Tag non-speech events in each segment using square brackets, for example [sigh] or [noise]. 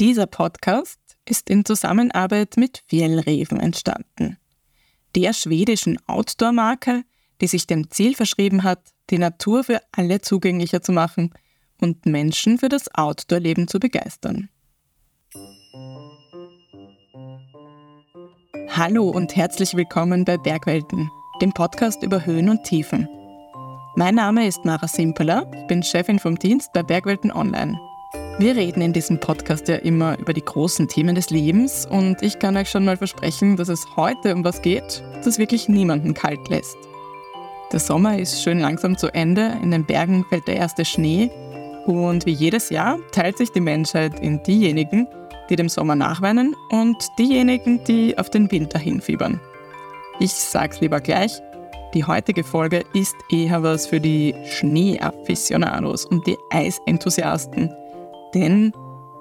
Dieser Podcast ist in Zusammenarbeit mit Fjellreven entstanden, der schwedischen Outdoor-Marke, die sich dem Ziel verschrieben hat, die Natur für alle zugänglicher zu machen und Menschen für das Outdoor-Leben zu begeistern. Hallo und herzlich willkommen bei Bergwelten, dem Podcast über Höhen und Tiefen. Mein Name ist Mara Simpeler, ich bin Chefin vom Dienst bei Bergwelten Online. Wir reden in diesem Podcast ja immer über die großen Themen des Lebens und ich kann euch schon mal versprechen, dass es heute um was geht, das wirklich niemanden kalt lässt. Der Sommer ist schön langsam zu Ende, in den Bergen fällt der erste Schnee und wie jedes Jahr teilt sich die Menschheit in diejenigen, die dem Sommer nachweinen und diejenigen, die auf den Winter hinfiebern. Ich sag's lieber gleich, die heutige Folge ist eher was für die Schneeaficionados und die Eisenthusiasten denn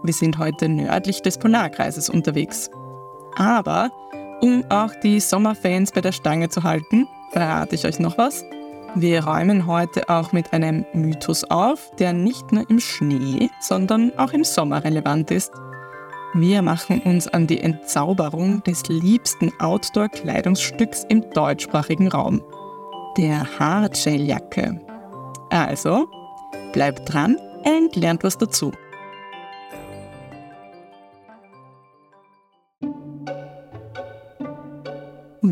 wir sind heute nördlich des Polarkreises unterwegs. Aber um auch die Sommerfans bei der Stange zu halten, verrate ich euch noch was. Wir räumen heute auch mit einem Mythos auf, der nicht nur im Schnee, sondern auch im Sommer relevant ist. Wir machen uns an die Entzauberung des liebsten Outdoor-Kleidungsstücks im deutschsprachigen Raum, der Hardshell-Jacke. Also, bleibt dran und lernt was dazu.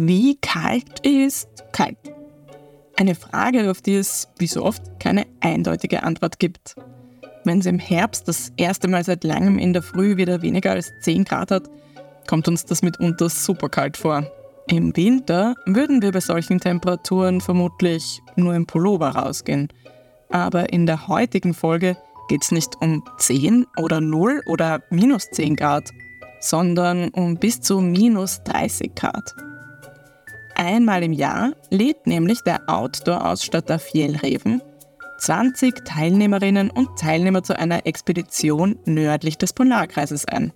Wie kalt ist kalt? Eine Frage, auf die es, wie so oft, keine eindeutige Antwort gibt. Wenn es im Herbst das erste Mal seit langem in der Früh wieder weniger als 10 Grad hat, kommt uns das mitunter super kalt vor. Im Winter würden wir bei solchen Temperaturen vermutlich nur im Pullover rausgehen. Aber in der heutigen Folge geht es nicht um 10 oder 0 oder minus 10 Grad, sondern um bis zu minus 30 Grad. Einmal im Jahr lädt nämlich der Outdoor-Ausstatter Fjellreven 20 Teilnehmerinnen und Teilnehmer zu einer Expedition nördlich des Polarkreises ein.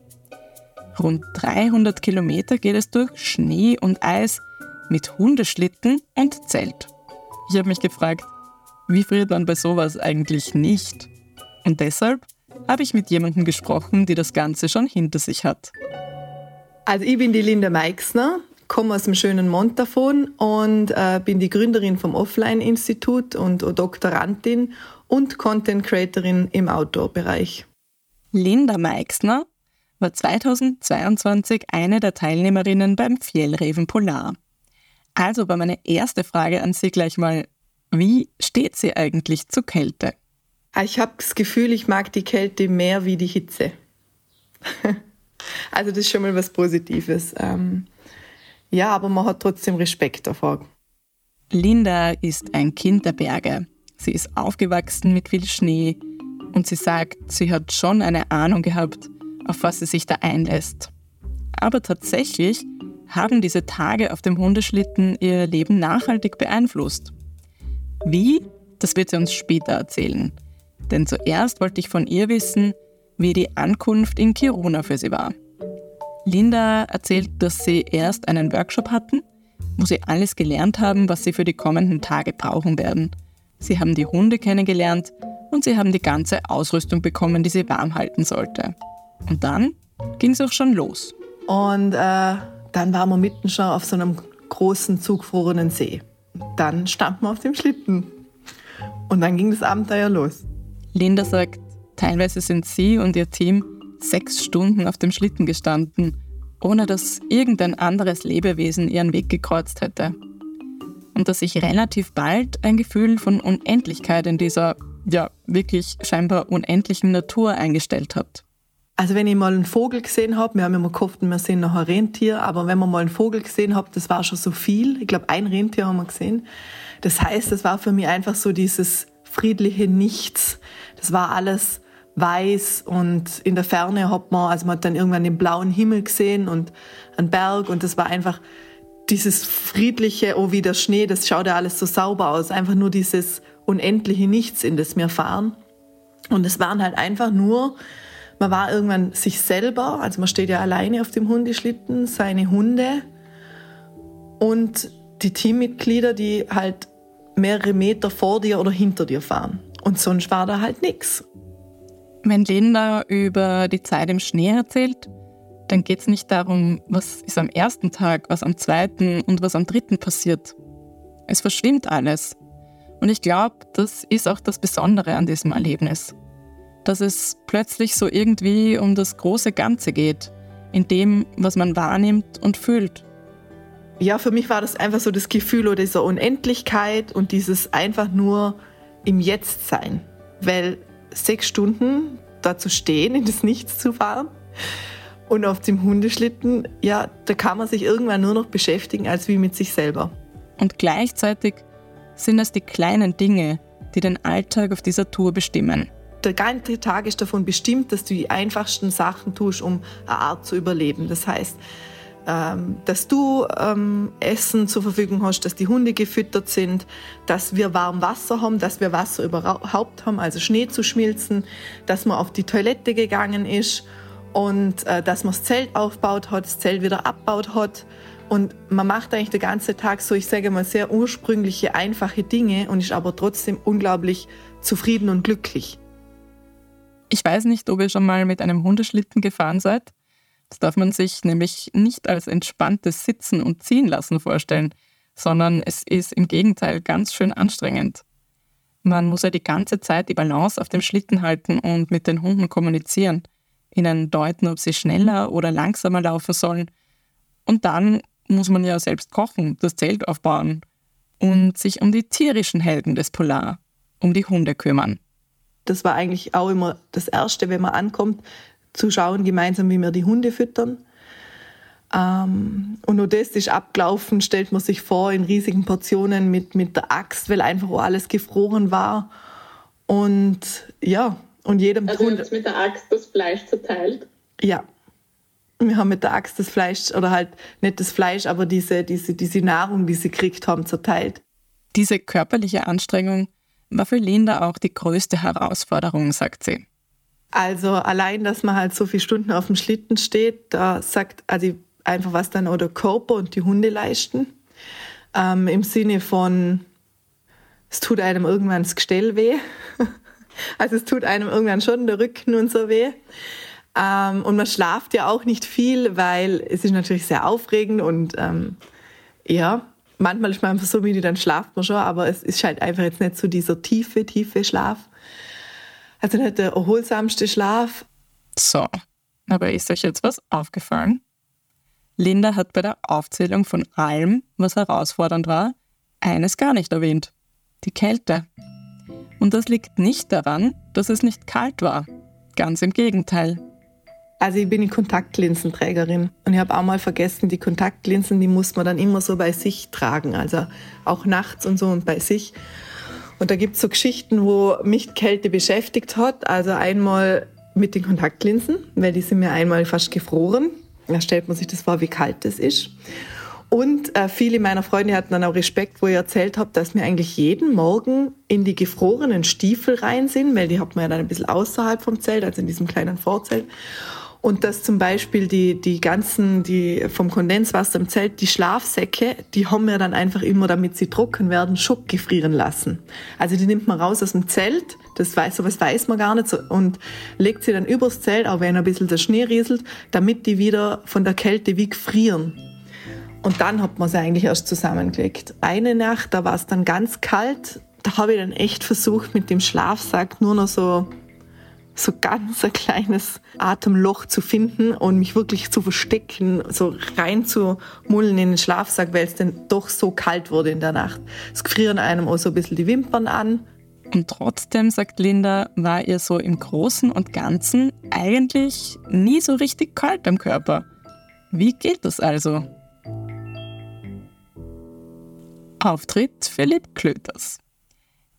Rund 300 Kilometer geht es durch Schnee und Eis mit Hundeschlitten und Zelt. Ich habe mich gefragt, wie friert man bei sowas eigentlich nicht? Und deshalb habe ich mit jemandem gesprochen, die das Ganze schon hinter sich hat. Also ich bin die Linda Meixner komme aus dem schönen Montafon und äh, bin die Gründerin vom Offline-Institut und Doktorandin und Content Creatorin im Outdoor-Bereich. Linda Meixner war 2022 eine der Teilnehmerinnen beim Fjellreven Polar. Also war meine erste Frage an Sie gleich mal, wie steht sie eigentlich zur Kälte? Ah, ich habe das Gefühl, ich mag die Kälte mehr wie die Hitze. [laughs] also das ist schon mal was Positives. Ähm, ja, aber man hat trotzdem Respekt davor. Linda ist ein Kind der Berge. Sie ist aufgewachsen mit viel Schnee und sie sagt, sie hat schon eine Ahnung gehabt, auf was sie sich da einlässt. Aber tatsächlich haben diese Tage auf dem Hundeschlitten ihr Leben nachhaltig beeinflusst. Wie? Das wird sie uns später erzählen. Denn zuerst wollte ich von ihr wissen, wie die Ankunft in Kiruna für sie war. Linda erzählt, dass sie erst einen Workshop hatten, wo sie alles gelernt haben, was sie für die kommenden Tage brauchen werden. Sie haben die Hunde kennengelernt und sie haben die ganze Ausrüstung bekommen, die sie warm halten sollte. Und dann ging es auch schon los. Und äh, dann waren wir mitten schon auf so einem großen, zugefrorenen See. Dann standen wir auf dem Schlitten. Und dann ging das Abenteuer los. Linda sagt, teilweise sind sie und ihr Team sechs Stunden auf dem Schlitten gestanden, ohne dass irgendein anderes Lebewesen ihren Weg gekreuzt hätte. Und dass sich relativ bald ein Gefühl von Unendlichkeit in dieser, ja, wirklich scheinbar unendlichen Natur eingestellt hat. Also wenn ich mal einen Vogel gesehen habe, wir haben immer gehofft, wir sehen noch ein Rentier, aber wenn man mal einen Vogel gesehen hat, das war schon so viel. Ich glaube, ein Rentier haben wir gesehen. Das heißt, das war für mich einfach so dieses friedliche Nichts. Das war alles weiß und in der Ferne hat man, also man hat dann irgendwann den blauen Himmel gesehen und einen Berg und das war einfach dieses friedliche, oh wie der Schnee, das schaut ja alles so sauber aus, einfach nur dieses unendliche Nichts, in das wir fahren. Und es waren halt einfach nur, man war irgendwann sich selber, also man steht ja alleine auf dem Hundeschlitten, seine Hunde und die Teammitglieder, die halt mehrere Meter vor dir oder hinter dir fahren. Und sonst war da halt nichts. Wenn Linda über die Zeit im Schnee erzählt, dann geht es nicht darum, was ist am ersten Tag, was am zweiten und was am dritten passiert. Es verschwimmt alles. Und ich glaube, das ist auch das Besondere an diesem Erlebnis. Dass es plötzlich so irgendwie um das große Ganze geht, in dem, was man wahrnimmt und fühlt. Ja, für mich war das einfach so das Gefühl oder dieser Unendlichkeit und dieses einfach nur im Jetzt sein. Weil sechs Stunden da zu stehen, in das Nichts zu fahren und auf dem Hundeschlitten, ja, da kann man sich irgendwann nur noch beschäftigen als wie mit sich selber. Und gleichzeitig sind es die kleinen Dinge, die den Alltag auf dieser Tour bestimmen. Der ganze Tag ist davon bestimmt, dass du die einfachsten Sachen tust, um eine Art zu überleben. Das heißt, ähm, dass du ähm, Essen zur Verfügung hast, dass die Hunde gefüttert sind, dass wir warm Wasser haben, dass wir Wasser überhaupt haben, also Schnee zu schmilzen, dass man auf die Toilette gegangen ist und äh, dass man das Zelt aufgebaut hat, das Zelt wieder abgebaut hat. Und man macht eigentlich den ganzen Tag so, ich sage mal, sehr ursprüngliche, einfache Dinge und ist aber trotzdem unglaublich zufrieden und glücklich. Ich weiß nicht, ob ihr schon mal mit einem Hundeschlitten gefahren seid. Das darf man sich nämlich nicht als entspanntes Sitzen und Ziehen lassen vorstellen, sondern es ist im Gegenteil ganz schön anstrengend. Man muss ja die ganze Zeit die Balance auf dem Schlitten halten und mit den Hunden kommunizieren, ihnen deuten, ob sie schneller oder langsamer laufen sollen. Und dann muss man ja selbst kochen, das Zelt aufbauen und sich um die tierischen Helden des Polar, um die Hunde kümmern. Das war eigentlich auch immer das Erste, wenn man ankommt, zu schauen gemeinsam, wie wir die Hunde füttern. Ähm, und nur das ist abgelaufen, stellt man sich vor, in riesigen Portionen mit, mit der Axt, weil einfach alles gefroren war. Und ja, und jedem also Hund. mit der Axt das Fleisch zerteilt? Ja. Wir haben mit der Axt das Fleisch, oder halt nicht das Fleisch, aber diese, diese, diese Nahrung, die sie gekriegt haben, zerteilt. Diese körperliche Anstrengung war für Linda auch die größte Herausforderung, sagt sie. Also allein, dass man halt so viele Stunden auf dem Schlitten steht, da sagt also einfach, was dann auch der Körper und die Hunde leisten. Ähm, Im Sinne von, es tut einem irgendwann das Gestell weh. [laughs] also es tut einem irgendwann schon der Rücken und so weh. Ähm, und man schlaft ja auch nicht viel, weil es ist natürlich sehr aufregend und ähm, ja, manchmal ist man einfach so müde, dann schlaft man schon, aber es ist halt einfach jetzt nicht so dieser tiefe, tiefe Schlaf. Also nicht der erholsamste Schlaf. So, aber ist euch jetzt was aufgefallen? Linda hat bei der Aufzählung von allem, was herausfordernd war, eines gar nicht erwähnt. Die Kälte. Und das liegt nicht daran, dass es nicht kalt war. Ganz im Gegenteil. Also ich bin die Kontaktlinsenträgerin und ich habe auch mal vergessen, die Kontaktlinsen, die muss man dann immer so bei sich tragen, also auch nachts und so und bei sich. Und da gibt es so Geschichten, wo mich Kälte beschäftigt hat. Also einmal mit den Kontaktlinsen, weil die sind mir einmal fast gefroren. Da stellt man sich das vor, wie kalt das ist. Und äh, viele meiner Freunde hatten dann auch Respekt, wo ich erzählt habe, dass wir eigentlich jeden Morgen in die gefrorenen Stiefel rein sind, weil die hat man ja dann ein bisschen außerhalb vom Zelt, also in diesem kleinen Vorzelt. Und dass zum Beispiel die, die ganzen, die vom Kondenswasser im Zelt, die Schlafsäcke, die haben wir dann einfach immer, damit sie trocken werden, Schock gefrieren lassen. Also die nimmt man raus aus dem Zelt, das weiß, sowas weiß man gar nicht, und legt sie dann übers Zelt, auch wenn ein bisschen der Schnee rieselt, damit die wieder von der Kälte wie gefrieren. Und dann hat man sie eigentlich erst zusammengelegt. Eine Nacht, da war es dann ganz kalt, da habe ich dann echt versucht, mit dem Schlafsack nur noch so so ganz ein kleines Atemloch zu finden und mich wirklich zu verstecken, so rein zu mullen in den Schlafsack, weil es dann doch so kalt wurde in der Nacht. Es gefrieren einem auch so ein bisschen die Wimpern an. Und trotzdem, sagt Linda, war ihr so im Großen und Ganzen eigentlich nie so richtig kalt am Körper. Wie geht das also? Auftritt Philipp Klöters.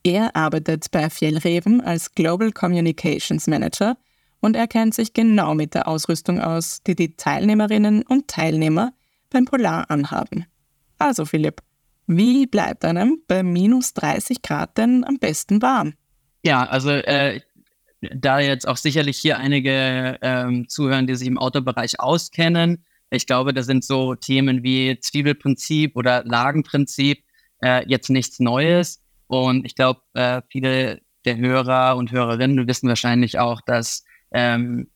Er arbeitet bei Fjellreven als Global Communications Manager und er kennt sich genau mit der Ausrüstung aus, die die Teilnehmerinnen und Teilnehmer beim Polar anhaben. Also Philipp, wie bleibt einem bei minus 30 Grad denn am besten warm? Ja, also äh, da jetzt auch sicherlich hier einige ähm, zuhören, die sich im Autobereich auskennen. Ich glaube, da sind so Themen wie Zwiebelprinzip oder Lagenprinzip äh, jetzt nichts Neues. Und ich glaube, äh, viele der Hörer und Hörerinnen wissen wahrscheinlich auch, dass ähm,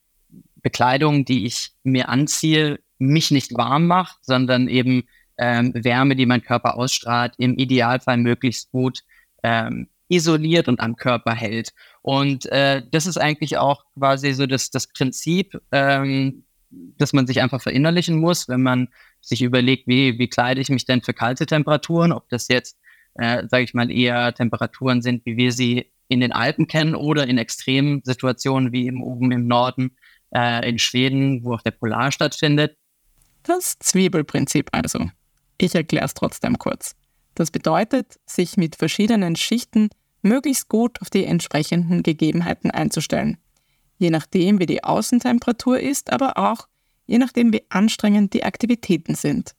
Bekleidung, die ich mir anziehe, mich nicht warm macht, sondern eben ähm, Wärme, die mein Körper ausstrahlt, im Idealfall möglichst gut ähm, isoliert und am Körper hält. Und äh, das ist eigentlich auch quasi so das, das Prinzip, ähm, dass man sich einfach verinnerlichen muss, wenn man sich überlegt, wie, wie kleide ich mich denn für kalte Temperaturen, ob das jetzt, äh, sage ich mal, eher Temperaturen sind, wie wir sie in den Alpen kennen oder in extremen Situationen wie eben oben im Norden äh, in Schweden, wo auch der Polar stattfindet. Das Zwiebelprinzip also. Ich erkläre es trotzdem kurz. Das bedeutet, sich mit verschiedenen Schichten möglichst gut auf die entsprechenden Gegebenheiten einzustellen. Je nachdem, wie die Außentemperatur ist, aber auch je nachdem, wie anstrengend die Aktivitäten sind.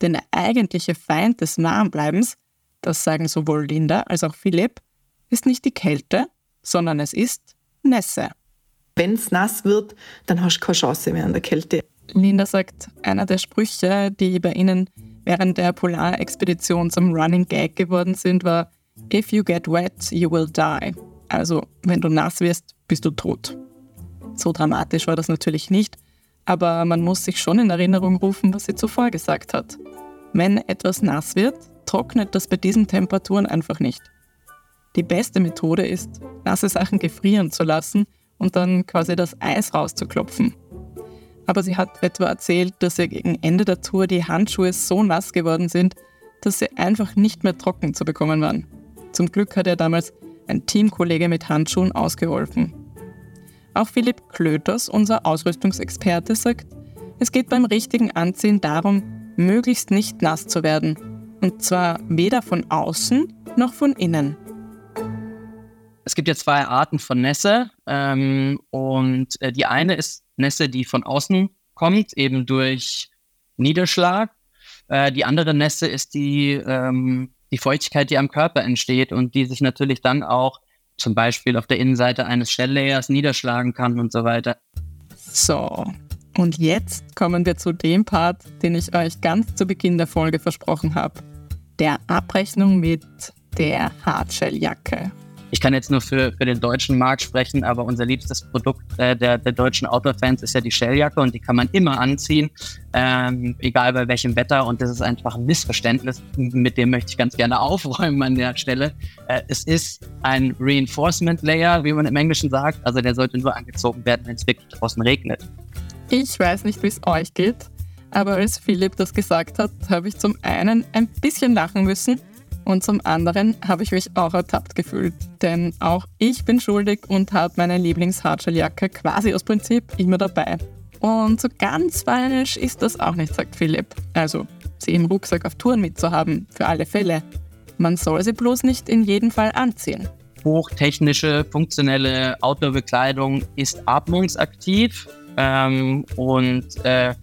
Denn der eigentliche Feind des Warmbleibens, das sagen sowohl Linda als auch Philipp, ist nicht die Kälte, sondern es ist Nässe. Wenn es nass wird, dann hast du keine Chance mehr an der Kälte. Linda sagt, einer der Sprüche, die bei ihnen während der Polarexpedition zum Running Gag geworden sind, war If you get wet, you will die. Also, wenn du nass wirst, bist du tot. So dramatisch war das natürlich nicht, aber man muss sich schon in Erinnerung rufen, was sie zuvor gesagt hat. Wenn etwas nass wird, trocknet das bei diesen Temperaturen einfach nicht. Die beste Methode ist, nasse Sachen gefrieren zu lassen und dann quasi das Eis rauszuklopfen. Aber sie hat etwa erzählt, dass ihr gegen Ende der Tour die Handschuhe so nass geworden sind, dass sie einfach nicht mehr trocken zu bekommen waren. Zum Glück hat er damals ein Teamkollege mit Handschuhen ausgeholfen. Auch Philipp Klöters, unser Ausrüstungsexperte, sagt, es geht beim richtigen Anziehen darum, möglichst nicht nass zu werden. Und zwar weder von außen noch von innen. Es gibt ja zwei Arten von Nässe. Ähm, und äh, die eine ist Nässe, die von außen kommt, eben durch Niederschlag. Äh, die andere Nässe ist die ähm, die Feuchtigkeit, die am Körper entsteht und die sich natürlich dann auch zum Beispiel auf der Innenseite eines Shell-Layers niederschlagen kann und so weiter. So, und jetzt kommen wir zu dem Part, den ich euch ganz zu Beginn der Folge versprochen habe. Der Abrechnung mit der Hardshelljacke ich kann jetzt nur für, für den deutschen Markt sprechen, aber unser liebstes Produkt äh, der, der deutschen Outdoor-Fans ist ja die Shelljacke und die kann man immer anziehen, ähm, egal bei welchem Wetter. Und das ist einfach ein Missverständnis, mit dem möchte ich ganz gerne aufräumen an der Stelle. Äh, es ist ein Reinforcement Layer, wie man im Englischen sagt. Also der sollte nur angezogen werden, wenn es wirklich draußen regnet. Ich weiß nicht, wie es euch geht, aber als Philipp das gesagt hat, habe ich zum einen ein bisschen lachen müssen und zum anderen habe ich mich auch ertappt gefühlt, denn auch ich bin schuldig und habe meine Lieblings-Hardshelljacke quasi aus Prinzip immer dabei. Und so ganz falsch ist das auch nicht, sagt Philipp. Also, sie im Rucksack auf Touren mitzuhaben, für alle Fälle. Man soll sie bloß nicht in jedem Fall anziehen. Hochtechnische, funktionelle Outdoor-Bekleidung ist atmungsaktiv ähm, und äh,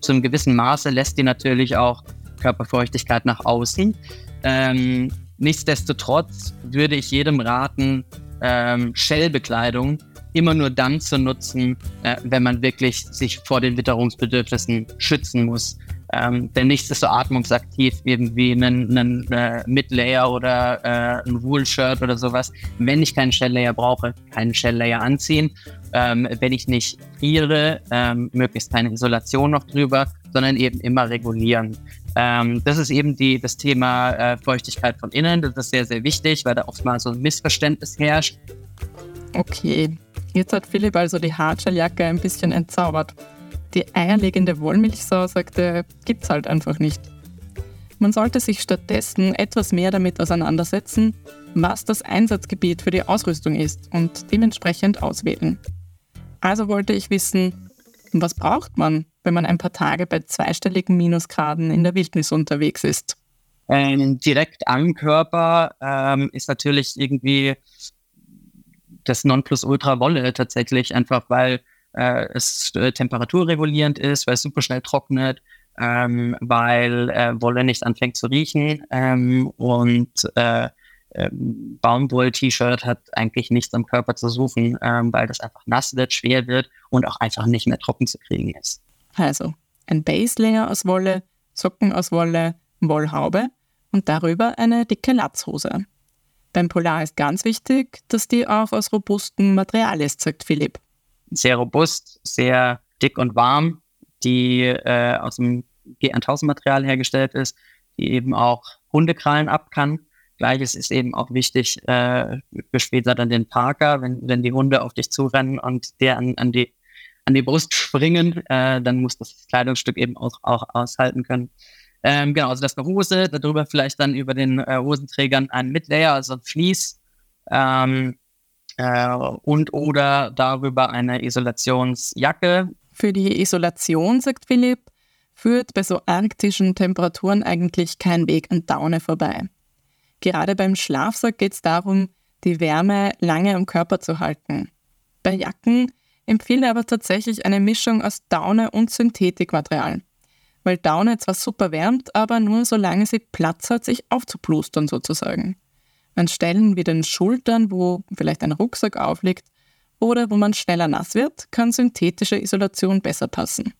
zum gewissen Maße lässt die natürlich auch Körperfeuchtigkeit nach außen. Ähm, nichtsdestotrotz würde ich jedem raten, ähm, Shell-Bekleidung immer nur dann zu nutzen, äh, wenn man wirklich sich vor den Witterungsbedürfnissen schützen muss. Ähm, denn nichts ist so atmungsaktiv irgendwie ein, ein äh, Mid-Layer oder äh, ein Wool-Shirt oder sowas. Wenn ich keinen Shell-Layer brauche, keinen Shell-Layer anziehen. Ähm, wenn ich nicht friere, ähm, möglichst keine Isolation noch drüber, sondern eben immer regulieren. Ähm, das ist eben die, das Thema äh, Feuchtigkeit von innen. Das ist sehr, sehr wichtig, weil da oft mal so ein Missverständnis herrscht. Okay, jetzt hat Philipp also die Hardshelljacke ein bisschen entzaubert. Die eierlegende Wollmilchsau sagte, gibt's halt einfach nicht. Man sollte sich stattdessen etwas mehr damit auseinandersetzen, was das Einsatzgebiet für die Ausrüstung ist und dementsprechend auswählen. Also wollte ich wissen, was braucht man, wenn man ein paar Tage bei zweistelligen Minusgraden in der Wildnis unterwegs ist? Ähm, direkt am Körper ähm, ist natürlich irgendwie das Nonplusultra-Wolle tatsächlich, einfach weil äh, es äh, temperaturregulierend ist, weil es super schnell trocknet, ähm, weil äh, Wolle nicht anfängt zu riechen ähm, und äh, ähm, Baumwoll-T-Shirt hat eigentlich nichts am Körper zu suchen, ähm, weil das einfach nass wird, schwer wird und auch einfach nicht mehr trocken zu kriegen ist. Also ein Base-Layer aus Wolle, Socken aus Wolle, Wollhaube und darüber eine dicke Latzhose. Beim Polar ist ganz wichtig, dass die auch aus robustem Material ist, sagt Philipp. Sehr robust, sehr dick und warm, die äh, aus dem G1000-Material hergestellt ist, die eben auch Hundekrallen ab kann. Gleiches ist eben auch wichtig äh, für später dann den Parker, wenn, wenn die Hunde auf dich zurennen und dir an, an, die, an die Brust springen, äh, dann muss das Kleidungsstück eben auch, auch aushalten können. Ähm, genau, also das ist eine Hose, darüber vielleicht dann über den äh, Hosenträgern ein Midlayer, also ein Vlies. Ähm, äh, und oder darüber eine Isolationsjacke. Für die Isolation, sagt Philipp, führt bei so arktischen Temperaturen eigentlich kein Weg an Daune vorbei. Gerade beim Schlafsack geht es darum, die Wärme lange am Körper zu halten. Bei Jacken empfehle aber tatsächlich eine Mischung aus Daune und Synthetikmaterial weil Daune zwar super wärmt, aber nur solange sie Platz hat, sich aufzuplustern sozusagen. An Stellen wie den Schultern, wo vielleicht ein Rucksack aufliegt oder wo man schneller nass wird, kann synthetische Isolation besser passen.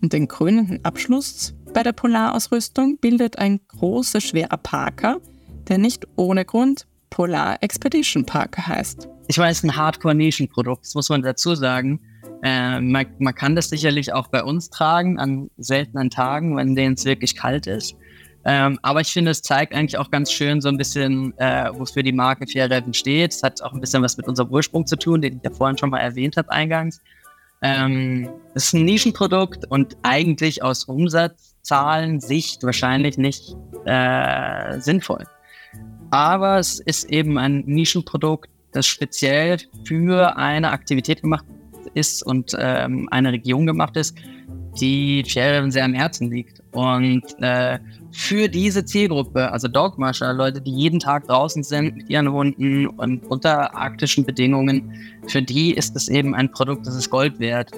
Und den krönenden Abschluss bei der Polarausrüstung bildet ein großer, schwerer Parker, der nicht ohne Grund Polar Expedition Parker heißt. Ich weiß, ein Hardcore-Nischenprodukt, das muss man dazu sagen. Äh, man, man, kann das sicherlich auch bei uns tragen, an seltenen Tagen, wenn denen es wirklich kalt ist. Ähm, aber ich finde, es zeigt eigentlich auch ganz schön so ein bisschen, äh, wofür die Marke Fairhaven steht. Es hat auch ein bisschen was mit unserem Ursprung zu tun, den ich ja vorhin schon mal erwähnt habe eingangs. Ähm, es ist ein Nischenprodukt und eigentlich aus Umsatzzahlen-Sicht wahrscheinlich nicht äh, sinnvoll. Aber es ist eben ein Nischenprodukt, das speziell für eine Aktivität gemacht ist und ähm, eine Region gemacht ist, die Sheridan sehr am Herzen liegt. Und äh, für diese Zielgruppe, also Dogmasher, Leute, die jeden Tag draußen sind mit ihren Hunden und unter arktischen Bedingungen, für die ist es eben ein Produkt, das ist Gold wert.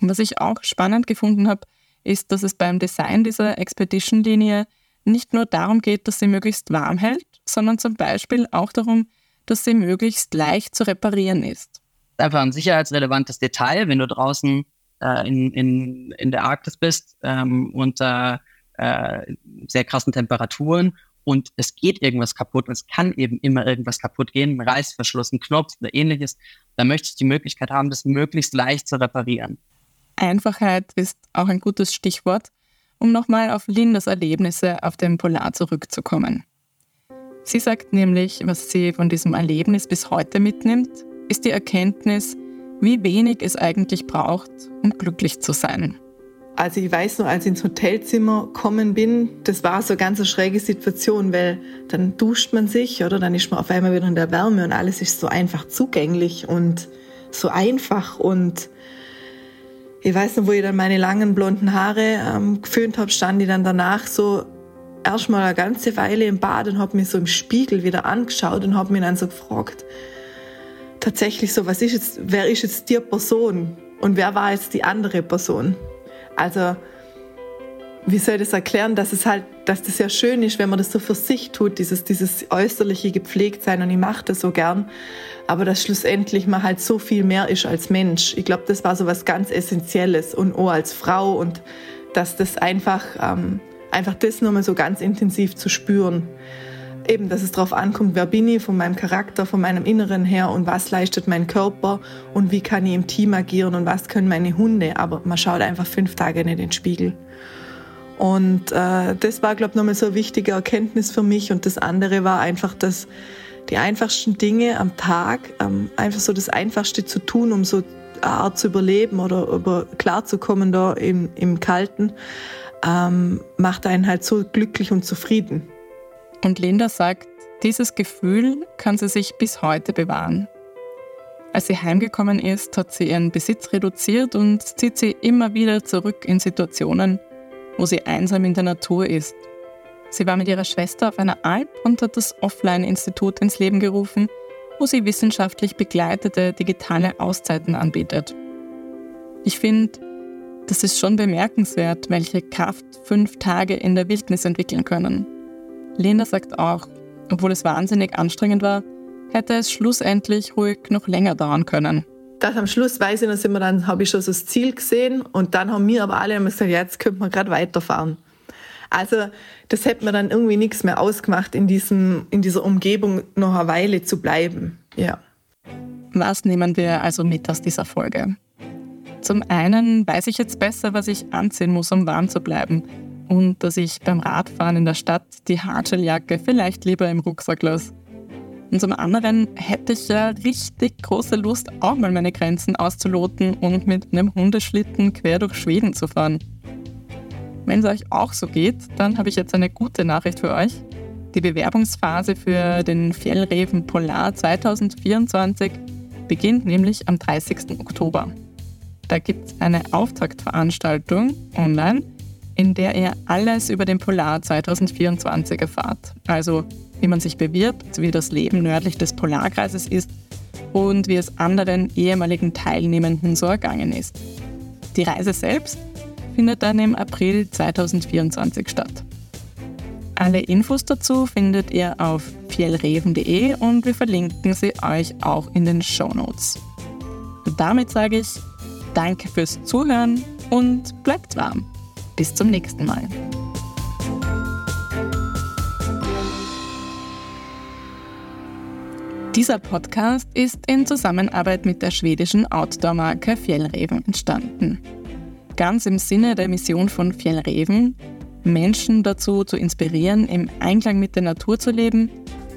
Was ich auch spannend gefunden habe, ist, dass es beim Design dieser Expedition-Linie nicht nur darum geht, dass sie möglichst warm hält, sondern zum Beispiel auch darum, dass sie möglichst leicht zu reparieren ist einfach ein sicherheitsrelevantes Detail, wenn du draußen äh, in, in, in der Arktis bist ähm, unter äh, sehr krassen Temperaturen und es geht irgendwas kaputt und es kann eben immer irgendwas kaputt gehen, ein Reißverschluss, ein Knopf oder ähnliches, dann möchtest du die Möglichkeit haben, das möglichst leicht zu reparieren. Einfachheit ist auch ein gutes Stichwort, um nochmal auf Lindas Erlebnisse auf dem Polar zurückzukommen. Sie sagt nämlich, was sie von diesem Erlebnis bis heute mitnimmt ist die Erkenntnis, wie wenig es eigentlich braucht, um glücklich zu sein. Also ich weiß noch, als ich ins Hotelzimmer gekommen bin, das war so eine ganz schräge Situation, weil dann duscht man sich oder dann ist man auf einmal wieder in der Wärme und alles ist so einfach zugänglich und so einfach und ich weiß noch, wo ich dann meine langen blonden Haare ähm, geföhnt habe, stand ich dann danach so erstmal eine ganze Weile im Bad und habe mich so im Spiegel wieder angeschaut und habe mich dann so gefragt, tatsächlich so, was ist jetzt, wer ist jetzt die Person und wer war jetzt die andere Person? Also, wie soll ich das erklären, dass es halt, dass das ja schön ist, wenn man das so für sich tut, dieses, dieses äußerliche gepflegt sein und ich mache das so gern, aber dass schlussendlich man halt so viel mehr ist als Mensch. Ich glaube, das war so was ganz Essentielles und auch als Frau und dass das einfach, ähm, einfach das nochmal so ganz intensiv zu spüren eben, dass es darauf ankommt, wer bin ich von meinem Charakter, von meinem Inneren her und was leistet mein Körper und wie kann ich im Team agieren und was können meine Hunde. Aber man schaut einfach fünf Tage nicht in den Spiegel. Und äh, das war, glaube ich, nochmal so eine wichtige Erkenntnis für mich. Und das andere war einfach, dass die einfachsten Dinge am Tag, ähm, einfach so das Einfachste zu tun, um so eine Art zu überleben oder über klarzukommen da im, im Kalten, ähm, macht einen halt so glücklich und zufrieden. Und Linda sagt, dieses Gefühl kann sie sich bis heute bewahren. Als sie heimgekommen ist, hat sie ihren Besitz reduziert und zieht sie immer wieder zurück in Situationen, wo sie einsam in der Natur ist. Sie war mit ihrer Schwester auf einer Alp und hat das Offline-Institut ins Leben gerufen, wo sie wissenschaftlich begleitete digitale Auszeiten anbietet. Ich finde, das ist schon bemerkenswert, welche Kraft fünf Tage in der Wildnis entwickeln können. Lena sagt auch, obwohl es wahnsinnig anstrengend war, hätte es schlussendlich ruhig noch länger dauern können. Das am Schluss weiß ich sind wir dann, habe ich schon so das Ziel gesehen und dann haben wir aber alle gesagt, jetzt könnte man gerade weiterfahren. Also das hätte mir dann irgendwie nichts mehr ausgemacht, in, diesem, in dieser Umgebung noch eine Weile zu bleiben. Ja. Was nehmen wir also mit aus dieser Folge? Zum einen weiß ich jetzt besser, was ich anziehen muss, um warm zu bleiben. Und dass ich beim Radfahren in der Stadt die Hardshelljacke vielleicht lieber im Rucksack lasse. Und zum anderen hätte ich ja richtig große Lust, auch mal meine Grenzen auszuloten und mit einem Hundeschlitten quer durch Schweden zu fahren. Wenn es euch auch so geht, dann habe ich jetzt eine gute Nachricht für euch. Die Bewerbungsphase für den Fjellreven Polar 2024 beginnt nämlich am 30. Oktober. Da gibt es eine Auftaktveranstaltung online, in der ihr alles über den Polar 2024 erfahrt. Also wie man sich bewirbt, wie das Leben nördlich des Polarkreises ist und wie es anderen ehemaligen Teilnehmenden so ergangen ist. Die Reise selbst findet dann im April 2024 statt. Alle Infos dazu findet ihr auf fjellreven.de und wir verlinken sie euch auch in den Show Notes. Und damit sage ich Danke fürs Zuhören und bleibt warm. Bis zum nächsten Mal. Dieser Podcast ist in Zusammenarbeit mit der schwedischen Outdoor-Marke Fjellreven entstanden. Ganz im Sinne der Mission von Fjellreven, Menschen dazu zu inspirieren, im Einklang mit der Natur zu leben,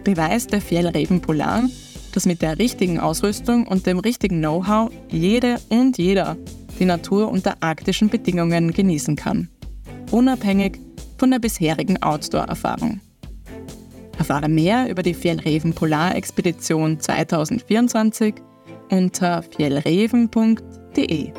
beweist der Fjellreven Polar, dass mit der richtigen Ausrüstung und dem richtigen Know-how jede und jeder die Natur unter arktischen Bedingungen genießen kann, unabhängig von der bisherigen Outdoor-Erfahrung. Erfahre mehr über die Fjellreven Polarexpedition 2024 unter fjellreven.de.